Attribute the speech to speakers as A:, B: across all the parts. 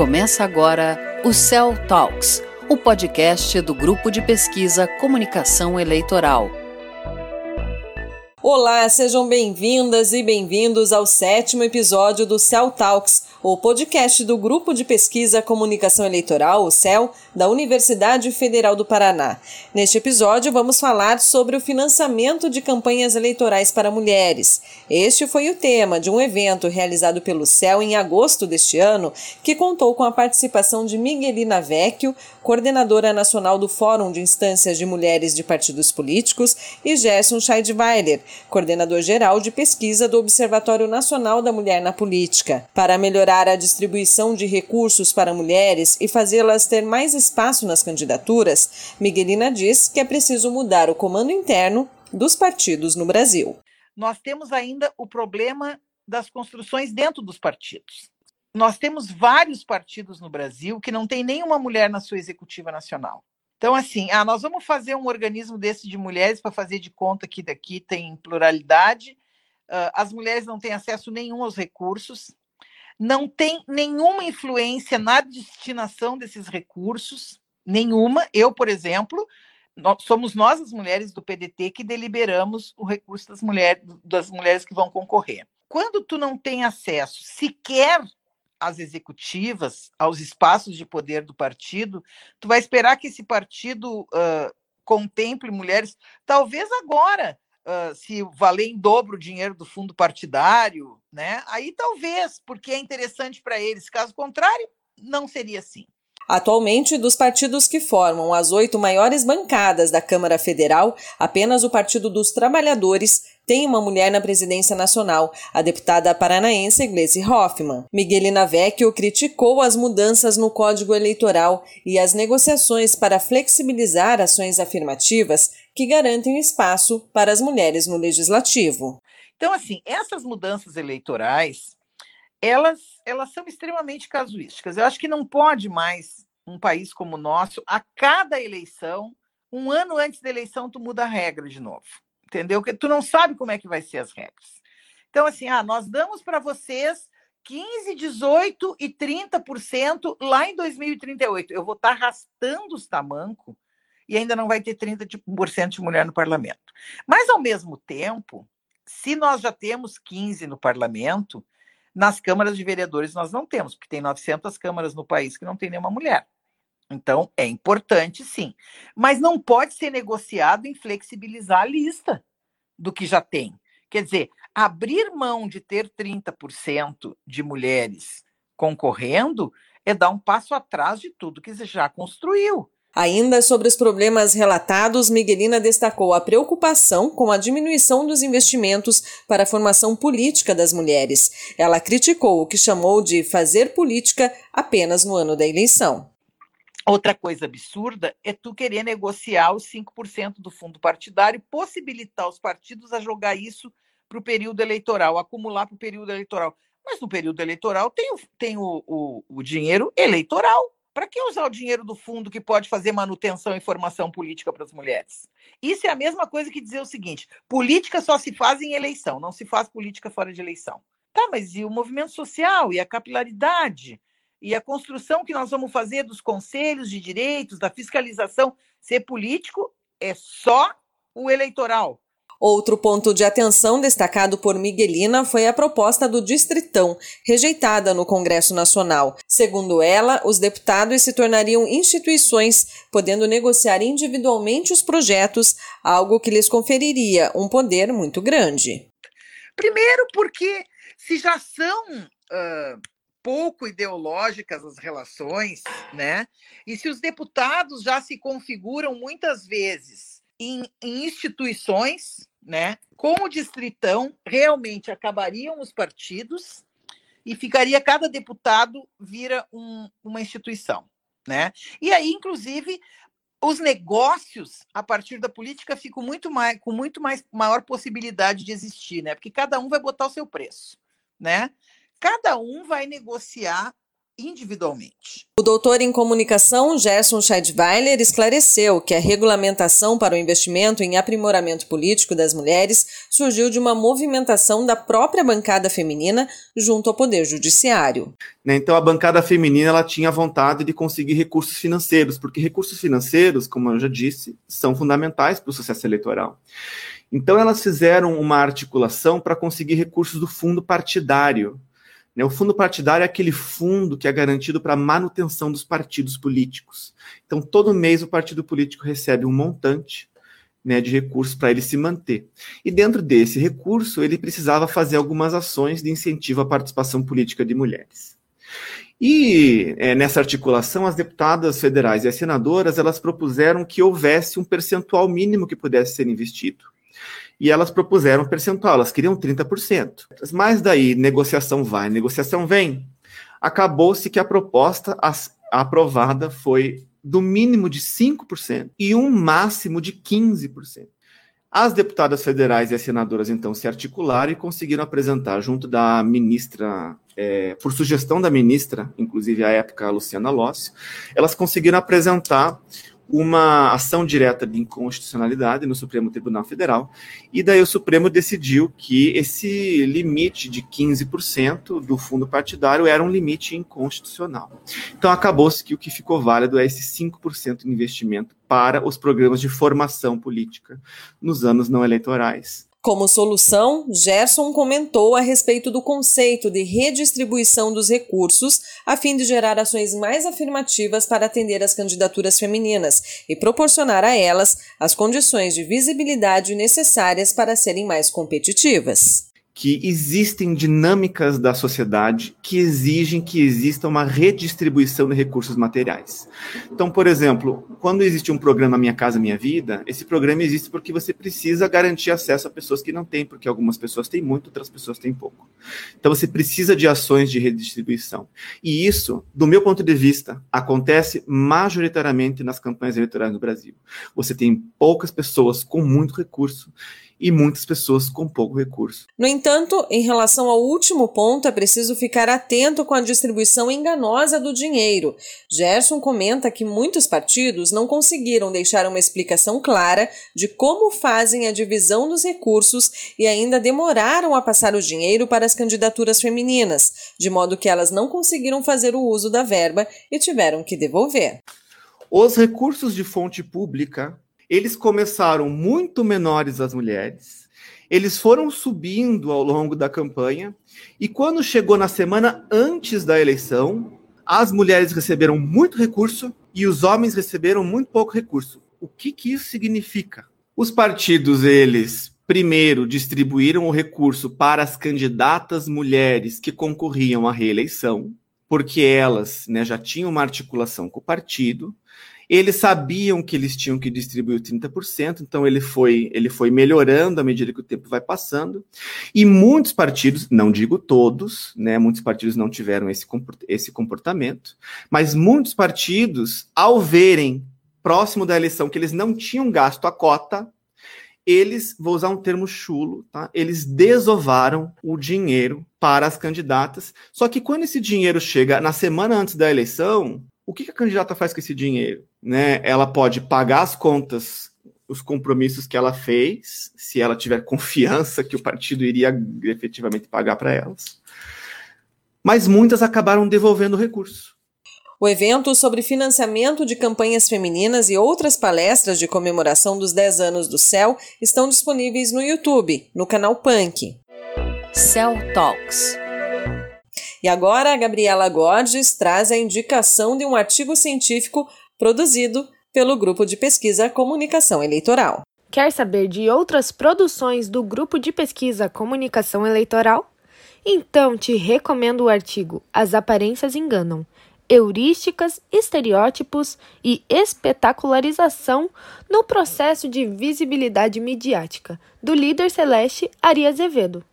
A: Começa agora o Cell Talks, o podcast do grupo de pesquisa Comunicação Eleitoral.
B: Olá, sejam bem-vindas e bem-vindos ao sétimo episódio do Cell Talks, o podcast do Grupo de Pesquisa Comunicação Eleitoral, o CEL, da Universidade Federal do Paraná. Neste episódio, vamos falar sobre o financiamento de campanhas eleitorais para mulheres. Este foi o tema de um evento realizado pelo CEL em agosto deste ano, que contou com a participação de Miguelina Vecchio, coordenadora nacional do Fórum de Instâncias de Mulheres de Partidos Políticos, e Gerson Scheidweiler, coordenador geral de pesquisa do Observatório Nacional da Mulher na Política. Para melhorar melhorar a distribuição de recursos para mulheres e fazê-las ter mais espaço nas candidaturas, Miguelina diz que é preciso mudar o comando interno dos partidos no Brasil.
C: Nós temos ainda o problema das construções dentro dos partidos. Nós temos vários partidos no Brasil que não tem nenhuma mulher na sua executiva nacional. Então, assim, ah, nós vamos fazer um organismo desse de mulheres para fazer de conta que daqui tem pluralidade. Uh, as mulheres não têm acesso nenhum aos recursos não tem nenhuma influência na destinação desses recursos, nenhuma. Eu, por exemplo, nós, somos nós, as mulheres do PDT, que deliberamos o recurso das mulheres, das mulheres que vão concorrer. Quando tu não tem acesso sequer às executivas, aos espaços de poder do partido, tu vai esperar que esse partido uh, contemple mulheres, talvez agora, se valer em dobro o dinheiro do fundo partidário, né? Aí talvez, porque é interessante para eles. Caso contrário, não seria assim.
B: Atualmente, dos partidos que formam as oito maiores bancadas da Câmara Federal, apenas o Partido dos Trabalhadores tem uma mulher na presidência nacional, a deputada paranaense Gleisi Hoffmann. Miguelina Vecchio criticou as mudanças no Código Eleitoral e as negociações para flexibilizar ações afirmativas que garantem espaço para as mulheres no legislativo.
C: Então, assim, essas mudanças eleitorais, elas, elas são extremamente casuísticas. Eu acho que não pode mais um país como o nosso, a cada eleição, um ano antes da eleição, tu muda a regra de novo entendeu? Porque tu não sabe como é que vai ser as regras. Então, assim, ah, nós damos para vocês 15, 18 e 30% lá em 2038. Eu vou estar tá arrastando os tamancos e ainda não vai ter 30% de mulher no parlamento. Mas, ao mesmo tempo, se nós já temos 15 no parlamento, nas câmaras de vereadores nós não temos, porque tem 900 câmaras no país que não tem nenhuma mulher. Então, é importante sim. Mas não pode ser negociado em flexibilizar a lista do que já tem. Quer dizer, abrir mão de ter 30% de mulheres concorrendo é dar um passo atrás de tudo que você já construiu.
B: Ainda sobre os problemas relatados, Miguelina destacou a preocupação com a diminuição dos investimentos para a formação política das mulheres. Ela criticou o que chamou de fazer política apenas no ano da eleição.
C: Outra coisa absurda é tu querer negociar os 5% do fundo partidário e possibilitar os partidos a jogar isso para o período eleitoral, acumular para o período eleitoral. Mas no período eleitoral tem o, tem o, o, o dinheiro eleitoral. Para que usar o dinheiro do fundo que pode fazer manutenção e formação política para as mulheres? Isso é a mesma coisa que dizer o seguinte: política só se faz em eleição, não se faz política fora de eleição. Tá, mas e o movimento social e a capilaridade? e a construção que nós vamos fazer dos conselhos de direitos, da fiscalização, ser político é só o eleitoral.
B: Outro ponto de atenção destacado por Miguelina foi a proposta do Distritão, rejeitada no Congresso Nacional. Segundo ela, os deputados se tornariam instituições, podendo negociar individualmente os projetos, algo que lhes conferiria um poder muito grande.
C: Primeiro, porque se já são uh, pouco ideológicas as relações, né? E se os deputados já se configuram muitas vezes em, em instituições, né? Com o distritão, realmente acabariam os partidos e ficaria cada deputado vira um, uma instituição, né? E aí, inclusive, os negócios a partir da política ficam muito mais com muito mais maior possibilidade de existir, né? Porque cada um vai botar o seu preço, né? cada um vai negociar individualmente.
B: O doutor em comunicação Gerson Scheidweiler esclareceu que a regulamentação para o investimento em aprimoramento político das mulheres surgiu de uma movimentação da própria bancada feminina junto ao Poder Judiciário.
D: Né, então, a bancada feminina ela tinha vontade de conseguir recursos financeiros, porque recursos financeiros, como eu já disse, são fundamentais para o sucesso eleitoral. Então, elas fizeram uma articulação para conseguir recursos do fundo partidário o fundo partidário é aquele fundo que é garantido para manutenção dos partidos políticos. Então, todo mês o partido político recebe um montante né, de recursos para ele se manter. E dentro desse recurso, ele precisava fazer algumas ações de incentivo à participação política de mulheres. E é, nessa articulação, as deputadas federais e as senadoras elas propuseram que houvesse um percentual mínimo que pudesse ser investido e elas propuseram percentual, elas queriam 30%. Mas daí, negociação vai, negociação vem. Acabou-se que a proposta aprovada foi do mínimo de 5% e um máximo de 15%. As deputadas federais e as senadoras, então, se articularam e conseguiram apresentar, junto da ministra, é, por sugestão da ministra, inclusive à época a Luciana Lócio, elas conseguiram apresentar uma ação direta de inconstitucionalidade no Supremo Tribunal Federal, e daí o Supremo decidiu que esse limite de 15% do fundo partidário era um limite inconstitucional. Então acabou-se que o que ficou válido é esse 5% de investimento para os programas de formação política nos anos não eleitorais.
B: Como solução, Gerson comentou a respeito do conceito de redistribuição dos recursos, a fim de gerar ações mais afirmativas para atender as candidaturas femininas e proporcionar a elas as condições de visibilidade necessárias para serem mais competitivas
D: que existem dinâmicas da sociedade que exigem que exista uma redistribuição de recursos materiais. Então, por exemplo, quando existe um programa Minha Casa Minha Vida, esse programa existe porque você precisa garantir acesso a pessoas que não têm, porque algumas pessoas têm muito, outras pessoas têm pouco. Então, você precisa de ações de redistribuição. E isso, do meu ponto de vista, acontece majoritariamente nas campanhas eleitorais no Brasil. Você tem poucas pessoas com muito recurso e muitas pessoas com pouco recurso.
B: No entanto, em relação ao último ponto, é preciso ficar atento com a distribuição enganosa do dinheiro. Gerson comenta que muitos partidos não conseguiram deixar uma explicação clara de como fazem a divisão dos recursos e ainda demoraram a passar o dinheiro para as candidaturas femininas, de modo que elas não conseguiram fazer o uso da verba e tiveram que devolver.
D: Os recursos de fonte pública eles começaram muito menores as mulheres, eles foram subindo ao longo da campanha, e quando chegou na semana antes da eleição, as mulheres receberam muito recurso e os homens receberam muito pouco recurso. O que, que isso significa? Os partidos, eles primeiro distribuíram o recurso para as candidatas mulheres que concorriam à reeleição, porque elas né, já tinham uma articulação com o partido, eles sabiam que eles tinham que distribuir 30%, então ele foi, ele foi melhorando à medida que o tempo vai passando. E muitos partidos, não digo todos, né, muitos partidos não tiveram esse, esse comportamento, mas muitos partidos, ao verem próximo da eleição que eles não tinham gasto a cota, eles, vou usar um termo chulo, tá? Eles desovaram o dinheiro para as candidatas. Só que quando esse dinheiro chega na semana antes da eleição, o que a candidata faz com esse dinheiro? Né? Ela pode pagar as contas, os compromissos que ela fez, se ela tiver confiança que o partido iria efetivamente pagar para elas. Mas muitas acabaram devolvendo o recurso.
B: O evento sobre financiamento de campanhas femininas e outras palestras de comemoração dos 10 anos do Céu estão disponíveis no YouTube, no canal Punk.
A: Cell Talks
B: e agora a Gabriela Gorges traz a indicação de um artigo científico produzido pelo Grupo de Pesquisa Comunicação Eleitoral.
E: Quer saber de outras produções do Grupo de Pesquisa Comunicação Eleitoral? Então te recomendo o artigo As Aparências Enganam heurísticas, estereótipos e espetacularização no processo de visibilidade midiática, do líder celeste Ari Azevedo.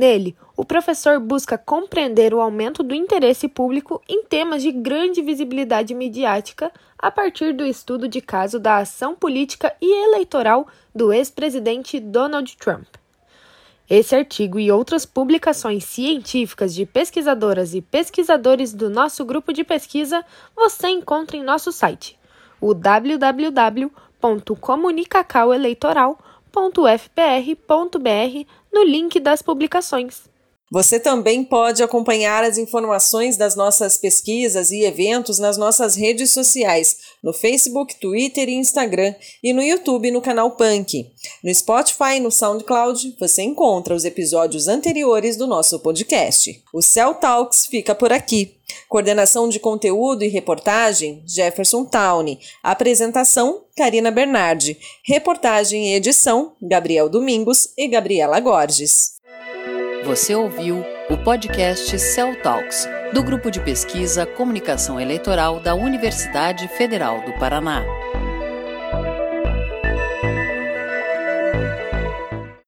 E: Nele, o professor busca compreender o aumento do interesse público em temas de grande visibilidade midiática a partir do estudo de caso da ação política e eleitoral do ex-presidente Donald Trump. Esse artigo e outras publicações científicas de pesquisadoras e pesquisadores do nosso grupo de pesquisa você encontra em nosso site, o www.comunicacaueleitoral.fpr.br no link das publicações.
B: Você também pode acompanhar as informações das nossas pesquisas e eventos nas nossas redes sociais, no Facebook, Twitter e Instagram, e no YouTube no canal Punk. No Spotify e no SoundCloud você encontra os episódios anteriores do nosso podcast. O Cell Talks fica por aqui. Coordenação de conteúdo e reportagem, Jefferson Towne. Apresentação, Karina Bernardi. Reportagem e edição, Gabriel Domingos e Gabriela Gorges.
A: Você ouviu o podcast Cell Talks, do Grupo de Pesquisa Comunicação Eleitoral da Universidade Federal do Paraná.